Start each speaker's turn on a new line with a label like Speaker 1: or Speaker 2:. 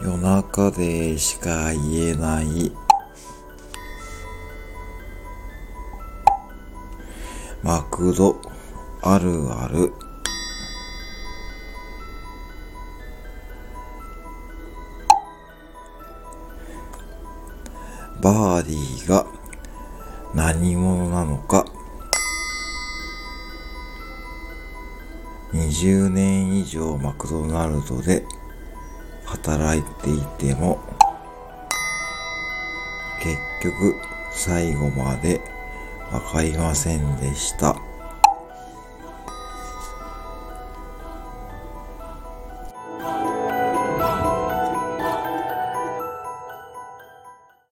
Speaker 1: 夜中でしか言えない。マクドあるある。バーディーが何者なのか。20年以上マクドナルドで働いていても結局最後までわかりませんでした。